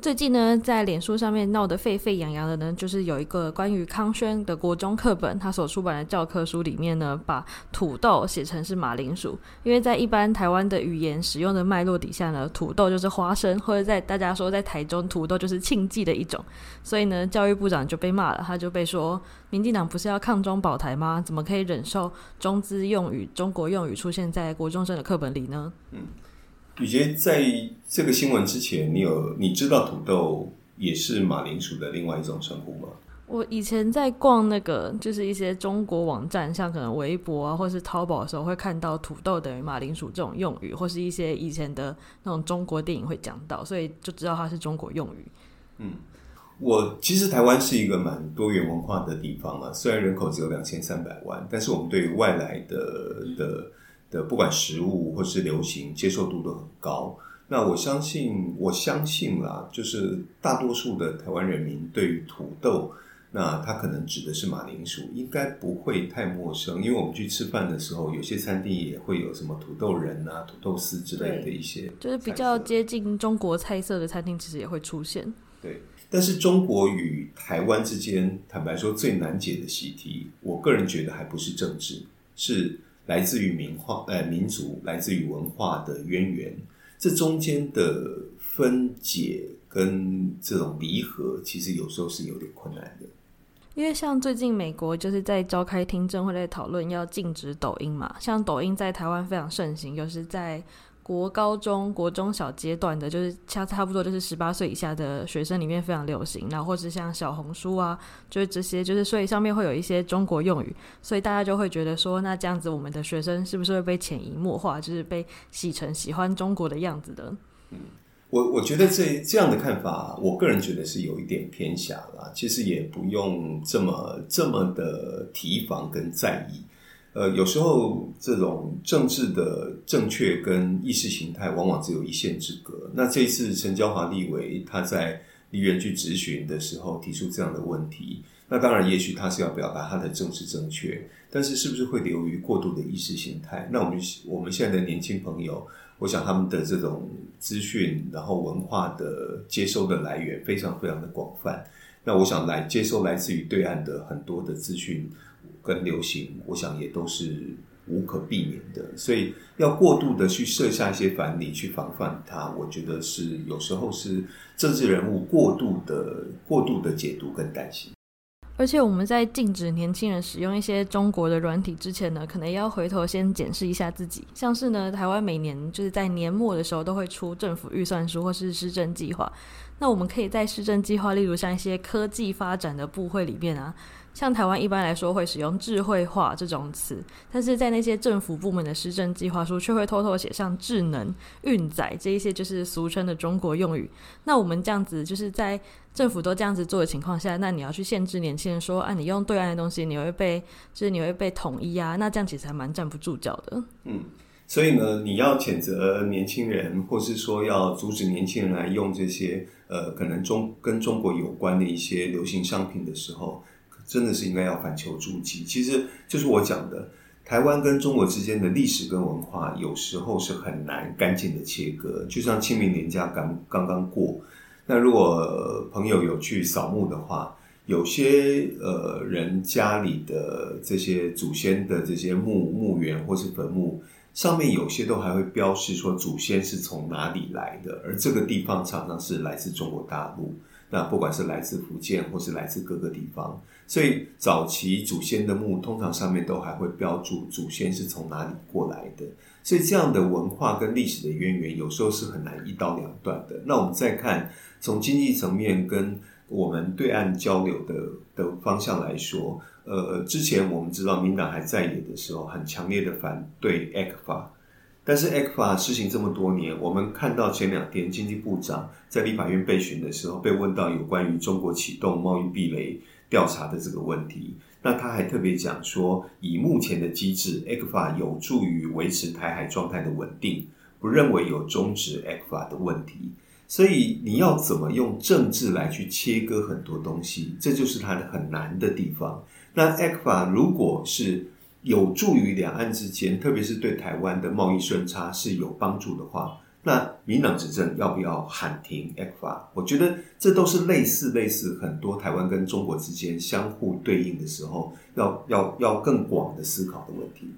最近呢，在脸书上面闹得沸沸扬扬的呢，就是有一个关于康轩的国中课本，他所出版的教科书里面呢，把土豆写成是马铃薯。因为在一般台湾的语言使用的脉络底下呢，土豆就是花生，或者在大家说在台中土豆就是庆忌的一种，所以呢，教育部长就被骂了，他就被说，民进党不是要抗中保台吗？怎么可以忍受中资用语、中国用语出现在国中生的课本里呢？嗯。雨洁，在这个新闻之前，你有你知道土豆也是马铃薯的另外一种称呼吗？我以前在逛那个就是一些中国网站，像可能微博啊，或是淘宝的时候，会看到土豆等于马铃薯这种用语，或是一些以前的那种中国电影会讲到，所以就知道它是中国用语。嗯，我其实台湾是一个蛮多元文化的地方啊，虽然人口只有两千三百万，但是我们对于外来的的。的不管食物或是流行接受度都很高，那我相信，我相信啦，就是大多数的台湾人民对于土豆，那他可能指的是马铃薯，应该不会太陌生，因为我们去吃饭的时候，有些餐厅也会有什么土豆仁啊、土豆丝之类的一些，就是比较接近中国菜色的餐厅，其实也会出现。对，但是中国与台湾之间，坦白说最难解的习题，我个人觉得还不是政治，是。来自于民化，呃，民族来自于文化的渊源，这中间的分解跟这种离合，其实有时候是有点困难的。因为像最近美国就是在召开听证会，在讨论要禁止抖音嘛，像抖音在台湾非常盛行，就是在。国高中、国中小阶段的，就是差差不多就是十八岁以下的学生里面非常流行，然后或是像小红书啊，就是这些，就是所以上面会有一些中国用语，所以大家就会觉得说，那这样子我们的学生是不是会被潜移默化，就是被洗成喜欢中国的样子的？嗯，我我觉得这这样的看法，我个人觉得是有一点偏狭了，其实也不用这么这么的提防跟在意。呃，有时候这种政治的正确跟意识形态往往只有一线之隔。那这一次陈椒华立委他在立院去质询的时候提出这样的问题，那当然也许他是要表达他的政治正确，但是是不是会流于过度的意识形态？那我们我们现在的年轻朋友，我想他们的这种资讯，然后文化的接收的来源非常非常的广泛。那我想来接收来自于对岸的很多的资讯。跟流行，我想也都是无可避免的，所以要过度的去设下一些藩篱去防范它，我觉得是有时候是政治人物过度的、过度的解读跟担心。而且我们在禁止年轻人使用一些中国的软体之前呢，可能也要回头先检视一下自己。像是呢，台湾每年就是在年末的时候都会出政府预算书或是施政计划，那我们可以在施政计划，例如像一些科技发展的部会里面啊。像台湾一般来说会使用智慧化这种词，但是在那些政府部门的施政计划书却会偷偷写上智能、运载这一些就是俗称的中国用语。那我们这样子就是在政府都这样子做的情况下，那你要去限制年轻人说啊，你用对岸的东西，你会被就是你会被统一啊，那这样其实还蛮站不住脚的。嗯，所以呢，你要谴责年轻人，或是说要阻止年轻人来用这些呃可能中跟中国有关的一些流行商品的时候。真的是应该要反求诸己，其实就是我讲的，台湾跟中国之间的历史跟文化，有时候是很难干净的切割。就像清明年假刚刚刚过，那如果朋友有去扫墓的话，有些呃人家里的这些祖先的这些墓墓园或是坟墓上面，有些都还会标示说祖先是从哪里来的，而这个地方常常是来自中国大陆。那不管是来自福建或是来自各个地方，所以早期祖先的墓通常上面都还会标注祖先是从哪里过来的，所以这样的文化跟历史的渊源有时候是很难一刀两断的。那我们再看从经济层面跟我们对岸交流的的方向来说，呃，之前我们知道民党还在野的时候，很强烈的反对 ECFA。但是 ECFA 施行这么多年，我们看到前两天经济部长在立法院备询的时候，被问到有关于中国启动贸易壁垒调查的这个问题。那他还特别讲说，以目前的机制，ECFA 有助于维持台海状态的稳定，不认为有终止 ECFA 的问题。所以你要怎么用政治来去切割很多东西，这就是它的很难的地方。那 ECFA 如果是有助于两岸之间，特别是对台湾的贸易顺差是有帮助的话，那民党执政要不要喊停 ECFA？我觉得这都是类似类似很多台湾跟中国之间相互对应的时候，要要要更广的思考的问题。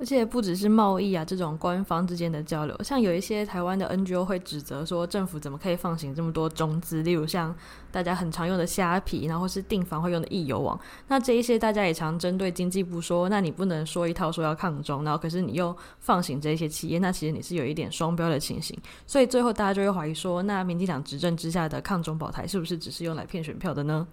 而且不只是贸易啊，这种官方之间的交流，像有一些台湾的 NGO 会指责说，政府怎么可以放行这么多中资？例如像大家很常用的虾皮，然后是订房会用的易游网。那这一些大家也常针对经济部说，那你不能说一套说要抗中，然后可是你又放行这些企业，那其实你是有一点双标的情形。所以最后大家就会怀疑说，那民进党执政之下的抗中保台是不是只是用来骗选票的呢？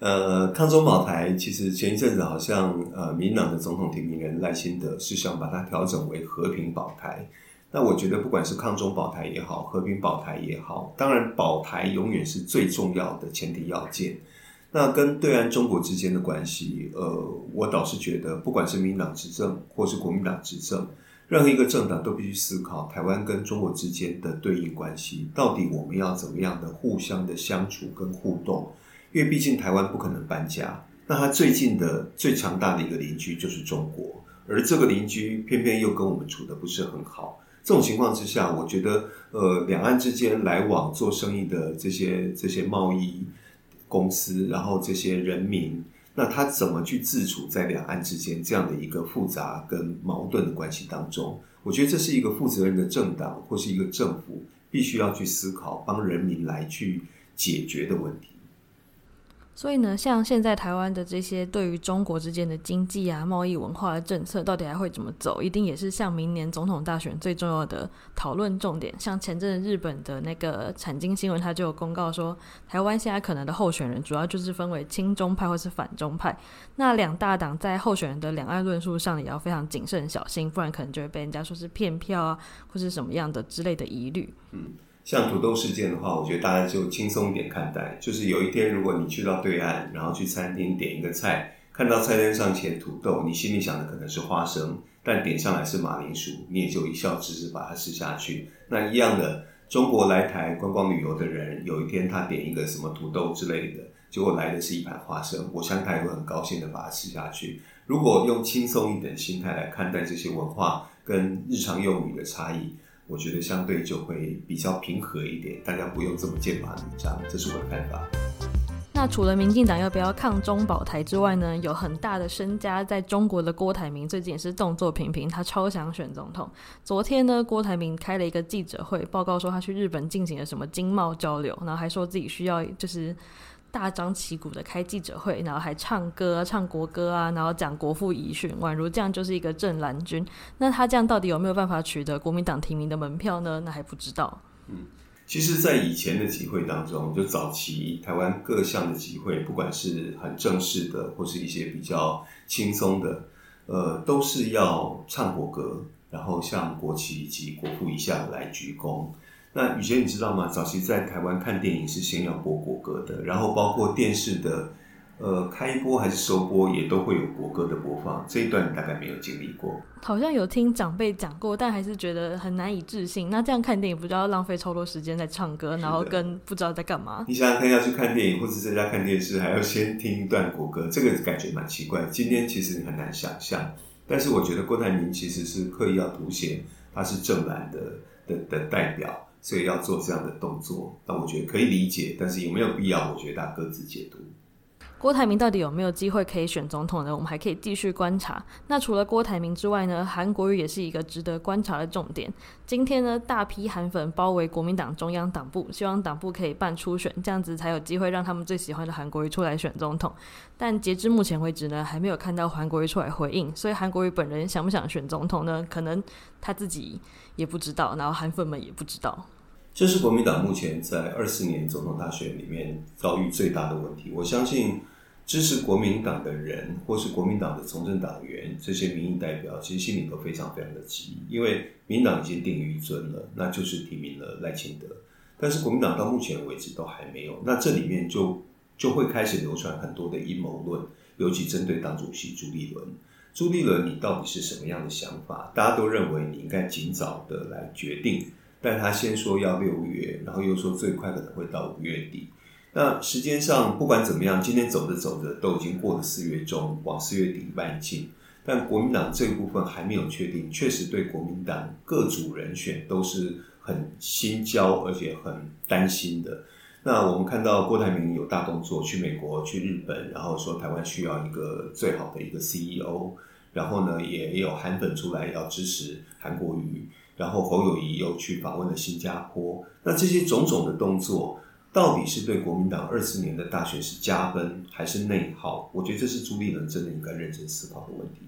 呃，抗中保台其实前一阵子好像呃，民党的总统提名人赖清德是想把它调整为和平保台。那我觉得不管是抗中保台也好，和平保台也好，当然保台永远是最重要的前提要件。那跟对岸中国之间的关系，呃，我倒是觉得，不管是民党执政或是国民党执政，任何一个政党都必须思考台湾跟中国之间的对应关系，到底我们要怎么样的互相的相处跟互动。因为毕竟台湾不可能搬家，那他最近的最强大的一个邻居就是中国，而这个邻居偏偏又跟我们处得不是很好。这种情况之下，我觉得，呃，两岸之间来往做生意的这些这些贸易公司，然后这些人民，那他怎么去自处在两岸之间这样的一个复杂跟矛盾的关系当中？我觉得这是一个负责任的政党或是一个政府必须要去思考，帮人民来去解决的问题。所以呢，像现在台湾的这些对于中国之间的经济啊、贸易、文化的政策，到底还会怎么走？一定也是像明年总统大选最重要的讨论重点。像前阵日本的那个产经新闻，它就有公告说，台湾现在可能的候选人主要就是分为亲中派或是反中派。那两大党在候选人的两岸论述上也要非常谨慎小心，不然可能就会被人家说是骗票啊，或是什么样的之类的疑虑。嗯。像土豆事件的话，我觉得大家就轻松一点看待。就是有一天，如果你去到对岸，然后去餐厅点一个菜，看到菜单上写土豆，你心里想的可能是花生，但点上来是马铃薯，你也就一笑置之把它吃下去。那一样的，中国来台观光旅游的人，有一天他点一个什么土豆之类的，结果来的是一盘花生，我相信他也会很高兴的把它吃下去。如果用轻松一点的心态来看待这些文化跟日常用语的差异。我觉得相对就会比较平和一点，大家不用这么剑拔弩张，这是我的看法。那除了民进党要不要抗中保台之外呢，有很大的身家在中国的郭台铭最近也是动作频频，他超想选总统。昨天呢，郭台铭开了一个记者会，报告说他去日本进行了什么经贸交流，然后还说自己需要就是。大张旗鼓的开记者会，然后还唱歌、唱国歌啊，然后讲国父遗训，宛如这样就是一个正蓝军。那他这样到底有没有办法取得国民党提名的门票呢？那还不知道。嗯，其实，在以前的集会当中，就早期台湾各项的集会，不管是很正式的，或是一些比较轻松的，呃，都是要唱国歌，然后向国旗及国父遗像来鞠躬。那雨杰，你知道吗？早期在台湾看电影是先要播国歌的，然后包括电视的，呃，开播还是收播也都会有国歌的播放。这一段你大概没有经历过？好像有听长辈讲过，但还是觉得很难以置信。那这样看电影不就要浪费超多时间在唱歌，然后跟不知道在干嘛？你想想看，要去看电影或者在家看电视，还要先听一段国歌，这个感觉蛮奇怪。今天其实你很难想象，但是我觉得郭台铭其实是刻意要凸显他是正蓝的的的代表。所以要做这样的动作，那我觉得可以理解，但是有没有必要？我觉得大家各自解读。郭台铭到底有没有机会可以选总统呢？我们还可以继续观察。那除了郭台铭之外呢，韩国瑜也是一个值得观察的重点。今天呢，大批韩粉包围国民党中央党部，希望党部可以办初选，这样子才有机会让他们最喜欢的韩国瑜出来选总统。但截至目前为止呢，还没有看到韩国瑜出来回应。所以韩国瑜本人想不想选总统呢？可能他自己也不知道，然后韩粉们也不知道。这是国民党目前在二四年总统大选里面遭遇最大的问题。我相信支持国民党的人，或是国民党的从政党员，这些民意代表，其实心里都非常非常的急，因为民党已经定于尊了，那就是提名了赖清德。但是国民党到目前为止都还没有，那这里面就就会开始流传很多的阴谋论，尤其针对党主席朱立伦。朱立伦，你到底是什么样的想法？大家都认为你应该尽早的来决定，但他先说要六月，然后又说最快可能会到五月底。那时间上不管怎么样，今天走着走着都已经过了四月中，往四月底迈进。但国民党这一部分还没有确定，确实对国民党各组人选都是很心焦，而且很担心的。那我们看到郭台铭有大动作，去美国、去日本，然后说台湾需要一个最好的一个 CEO。然后呢，也有韩粉出来要支持韩国瑜，然后侯友谊又去访问了新加坡。那这些种种的动作，到底是对国民党二四年的大选是加分还是内耗？我觉得这是朱立伦真的应该认真思考的问题。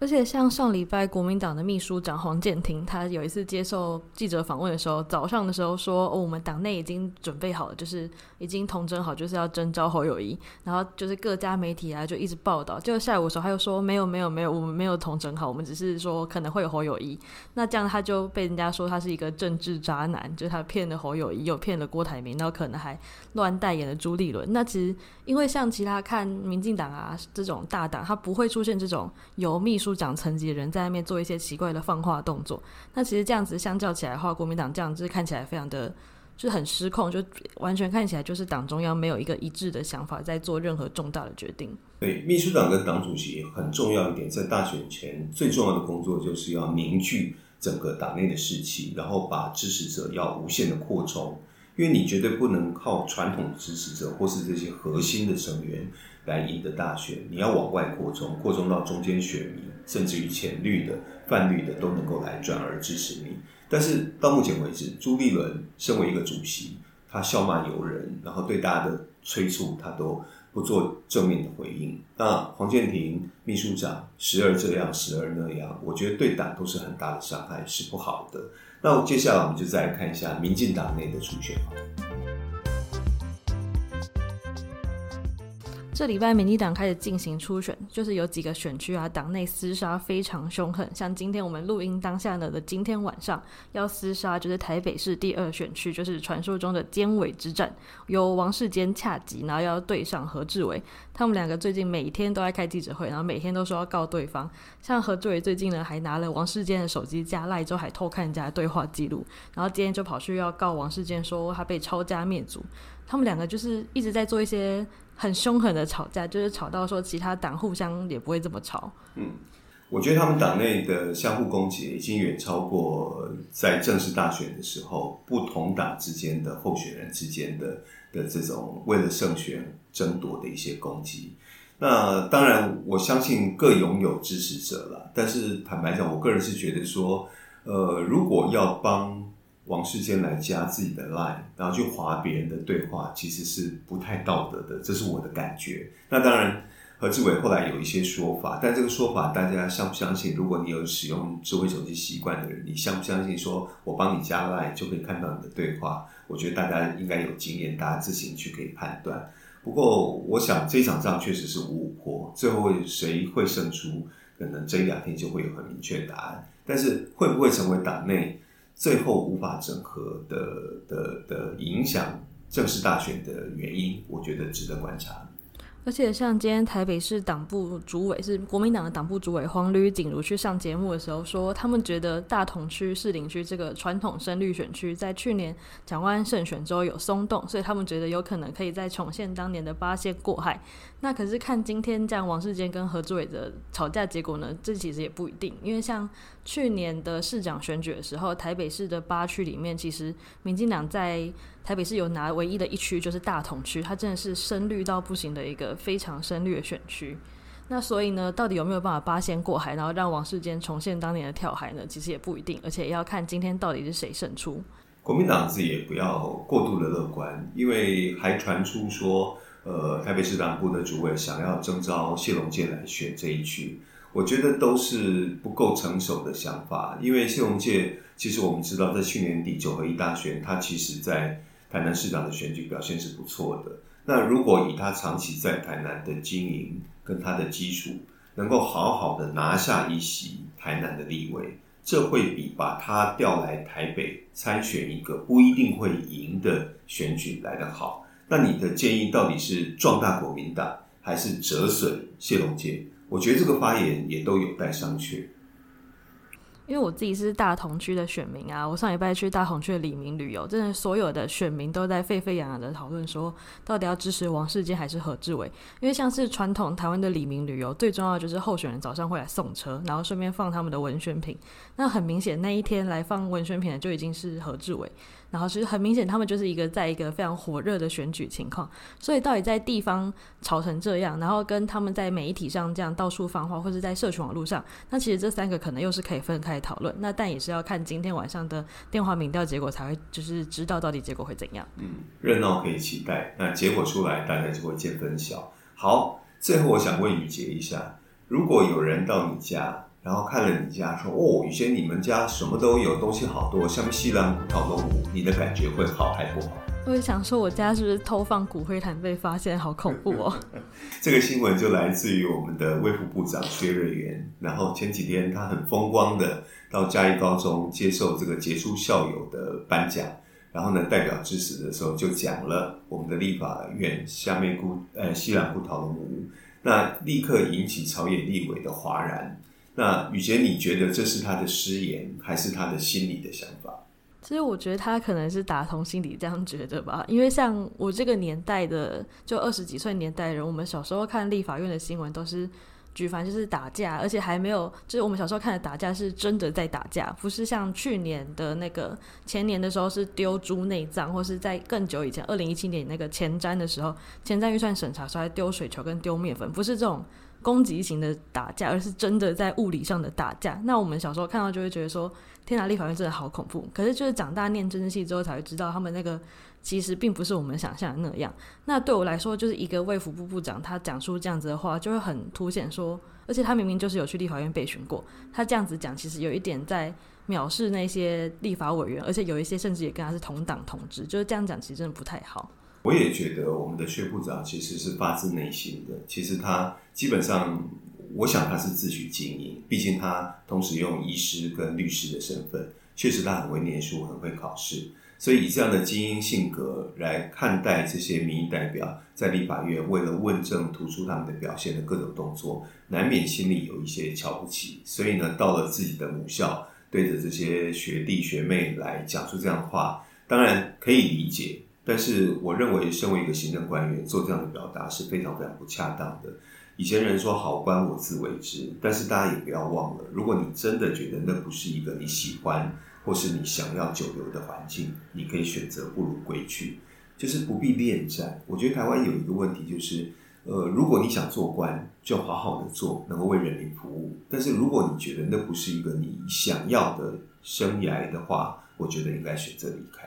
而且像上礼拜国民党的秘书长黄健庭，他有一次接受记者访问的时候，早上的时候说：“，我们党内已经准备好了，就是已经统整好，就是要征召侯友谊。”然后就是各家媒体啊就一直报道。就下午的时候，他又说：“没有，没有，没有，我们没有统整好，我们只是说可能会有侯友谊。”那这样他就被人家说他是一个政治渣男，就是他骗了侯友谊，又骗了郭台铭，然后可能还乱代言了朱立伦。那其实因为像其他看民进党啊这种大党，他不会出现这种由秘书。长层级的人在外面做一些奇怪的放话动作，那其实这样子相较起来的话，国民党这样子看起来非常的，就是很失控，就完全看起来就是党中央没有一个一致的想法，在做任何重大的决定。对，秘书长跟党主席很重要一点，在大选前最重要的工作就是要凝聚整个党内的士气，然后把支持者要无限的扩充，因为你绝对不能靠传统支持者或是这些核心的成员来赢得大选，你要往外扩充，扩充到中间选民。甚至于浅绿的、泛绿的都能够来转而支持你，但是到目前为止，朱立伦身为一个主席，他笑骂由人，然后对大家的催促他都不做正面的回应。那黄健庭秘书长时而这样，时而那样，我觉得对党都是很大的伤害，是不好的。那接下来我们就再来看一下民进党内的初选。这礼拜民进党开始进行初选，就是有几个选区啊，党内厮杀非常凶狠。像今天我们录音当下呢的今天晚上要厮杀，就是台北市第二选区，就是传说中的尖尾之战，由王世坚恰吉，然后要对上何志伟。他们两个最近每天都在开记者会，然后每天都说要告对方。像何志伟最近呢，还拿了王世坚的手机加赖之后，还偷看人家的对话记录，然后今天就跑去要告王世坚，说他被抄家灭族。他们两个就是一直在做一些。很凶狠的吵架，就是吵到说其他党互相也不会这么吵。嗯，我觉得他们党内的相互攻击已经远超过在正式大选的时候不同党之间的候选人之间的的这种为了胜选争夺的一些攻击。那当然，我相信各拥有支持者了。但是坦白讲，我个人是觉得说，呃，如果要帮。王世坚来加自己的 line，然后去划别人的对话，其实是不太道德的，这是我的感觉。那当然，何志伟后来有一些说法，但这个说法大家相不相信？如果你有使用智慧手机习惯的人，你相不相信？说我帮你加 line 就可以看到你的对话？我觉得大家应该有经验，大家自行去可以判断。不过，我想这场仗确实是五五破，最后谁会胜出，可能这一两天就会有很明确的答案。但是会不会成为党内？最后无法整合的的的影响正式大选的原因，我觉得值得观察。而且像今天台北市党部主委是国民党的党部主委黄吕锦如去上节目的时候说，他们觉得大同区、士林区这个传统深绿选区在去年蒋万安胜选之后有松动，所以他们觉得有可能可以再重现当年的八仙过海。那可是看今天这样王世坚跟何志伟的吵架结果呢？这其实也不一定，因为像去年的市长选举的时候，台北市的八区里面，其实民进党在台北市有拿唯一的一区，就是大同区，它真的是深绿到不行的一个非常深绿的选区。那所以呢，到底有没有办法八仙过海，然后让王世坚重现当年的跳海呢？其实也不一定，而且要看今天到底是谁胜出。国民党自己也不要过度的乐观，因为还传出说，呃，台北市党部的主委想要征召谢龙介来选这一区。我觉得都是不够成熟的想法，因为谢龙介其实我们知道，在去年底九合一大选，他其实在台南市长的选举表现是不错的。那如果以他长期在台南的经营跟他的基础，能够好好的拿下一席台南的立委，这会比把他调来台北参选一个不一定会赢的选举来得好。那你的建议到底是壮大国民党，还是折损谢龙介？我觉得这个发言也都有待商榷。因为我自己是大同区的选民啊，我上礼拜去大同区的李明旅游，真的所有的选民都在沸沸扬扬的讨论说，到底要支持王世坚还是何志伟？因为像是传统台湾的李明旅游，最重要的就是候选人早上会来送车，然后顺便放他们的文宣品。那很明显，那一天来放文宣品的就已经是何志伟。然后其实很明显，他们就是一个在一个非常火热的选举情况，所以到底在地方吵成这样，然后跟他们在媒体上这样到处放话，或者在社群网络上，那其实这三个可能又是可以分开讨论。那但也是要看今天晚上的电话民调结果才会，就是知道到底结果会怎样。嗯，热闹可以期待，那结果出来大家就会见分晓。好，最后我想问宇杰一下，如果有人到你家，然后看了你家，说：“哦，以前，你们家什么都有，东西好多，像西兰骨头都无。”你的感觉会好还不好？我想说，我家是不是偷放骨灰坛被发现，好恐怖哦！这个新闻就来自于我们的卫福部长薛瑞元。然后前几天他很风光的到嘉义高中接受这个杰出校友的颁奖，然后呢，代表致辞的时候就讲了我们的立法院下面骨呃西兰骨头都无，那立刻引起朝野立委的哗然。那宇杰，你觉得这是他的失言，还是他的心里的想法？其实我觉得他可能是打从心里这样觉得吧，因为像我这个年代的，就二十几岁年代的人，我们小时候看立法院的新闻都是举凡就是打架，而且还没有，就是我们小时候看的打架是真的在打架，不是像去年的那个前年的时候是丢猪内脏，或是在更久以前二零一七年那个前瞻的时候，前瞻预算审查时候还丢水球跟丢面粉，不是这种。攻击型的打架，而是真的在物理上的打架。那我们小时候看到就会觉得说，天哪，立法院真的好恐怖。可是就是长大念政治系之后才会知道，他们那个其实并不是我们想象的那样。那对我来说，就是一个卫福部部长，他讲出这样子的话，就会很凸显说，而且他明明就是有去立法院备询过，他这样子讲，其实有一点在藐视那些立法委员，而且有一些甚至也跟他是同党同志，就是这样讲，其实真的不太好。我也觉得我们的薛部长其实是发自内心的。其实他基本上，我想他是自诩精英，毕竟他同时用医师跟律师的身份，确实他很会念书，很会考试。所以以这样的精英性格来看待这些民意代表在立法院为了问政突出他们的表现的各种动作，难免心里有一些瞧不起。所以呢，到了自己的母校，对着这些学弟学妹来讲出这样的话，当然可以理解。但是我认为，身为一个行政官员，做这样的表达是非常非常不恰当的。以前人说“好官我自为之”，但是大家也不要忘了，如果你真的觉得那不是一个你喜欢或是你想要久留的环境，你可以选择不如归去，就是不必恋战。我觉得台湾有一个问题，就是呃，如果你想做官，就好好的做，能够为人民服务。但是如果你觉得那不是一个你想要的生涯的话，我觉得应该选择离开。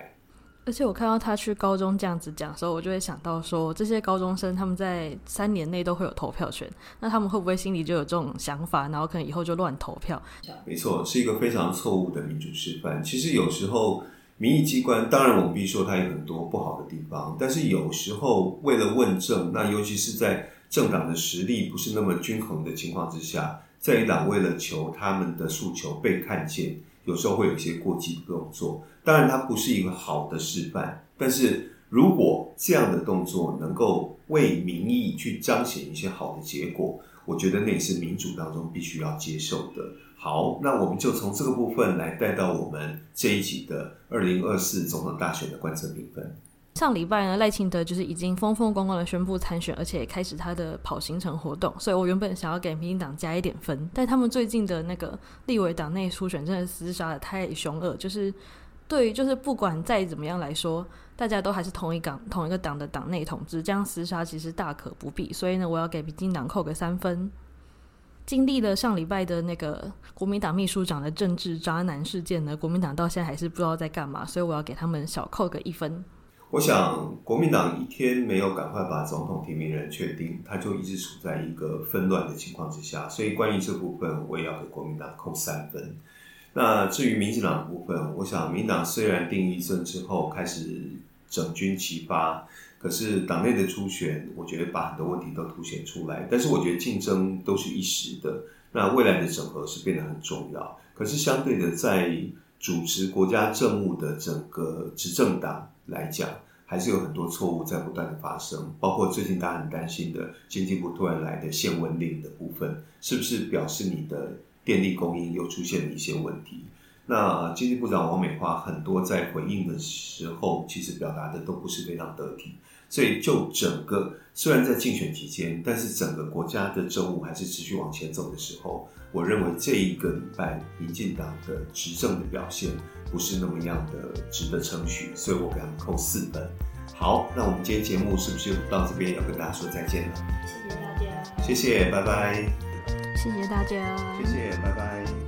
而且我看到他去高中这样子讲的时候，我就会想到说，这些高中生他们在三年内都会有投票权，那他们会不会心里就有这种想法，然后可能以后就乱投票？没错，是一个非常错误的民主示范。其实有时候民意机关，当然我们必须说它有很多不好的地方，但是有时候为了问政，那尤其是在政党的实力不是那么均衡的情况之下，在野党为了求他们的诉求被看见。有时候会有一些过激的动作，当然它不是一个好的示范。但是如果这样的动作能够为民意去彰显一些好的结果，我觉得那也是民主当中必须要接受的。好，那我们就从这个部分来带到我们这一集的二零二四总统大选的观测评分。上礼拜呢，赖清德就是已经风风光光的宣布参选，而且开始他的跑行程活动。所以我原本想要给民进党加一点分，但他们最近的那个立委党内初选真的厮杀的太凶恶，就是对于就是不管再怎么样来说，大家都还是同一党同一个党的党内统治，这样厮杀其实大可不必。所以呢，我要给民进党扣个三分。经历了上礼拜的那个国民党秘书长的政治渣男事件呢，国民党到现在还是不知道在干嘛，所以我要给他们小扣个一分。我想，国民党一天没有赶快把总统提名人确定，他就一直处在一个纷乱的情况之下。所以，关于这部分，我也要给国民党扣三分。那至于民进党的部分，我想，民党虽然定于一尊之后开始整军齐发，可是党内的初选，我觉得把很多问题都凸显出来。但是，我觉得竞争都是一时的，那未来的整合是变得很重要。可是，相对的，在主持国家政务的整个执政党来讲，还是有很多错误在不断的发生，包括最近大家很担心的经济部突然来的限温令的部分，是不是表示你的电力供应又出现了一些问题？那经济部长王美花很多在回应的时候，其实表达的都不是非常得体。所以，就整个虽然在竞选期间，但是整个国家的政务还是持续往前走的时候，我认为这一个礼拜民进党的执政的表现不是那么样的值得称许，所以我给他们扣四分。好，那我们今天节目是不是到这边要跟大家说再见了？谢谢大家，谢谢，拜拜。谢谢大家，谢谢，拜拜。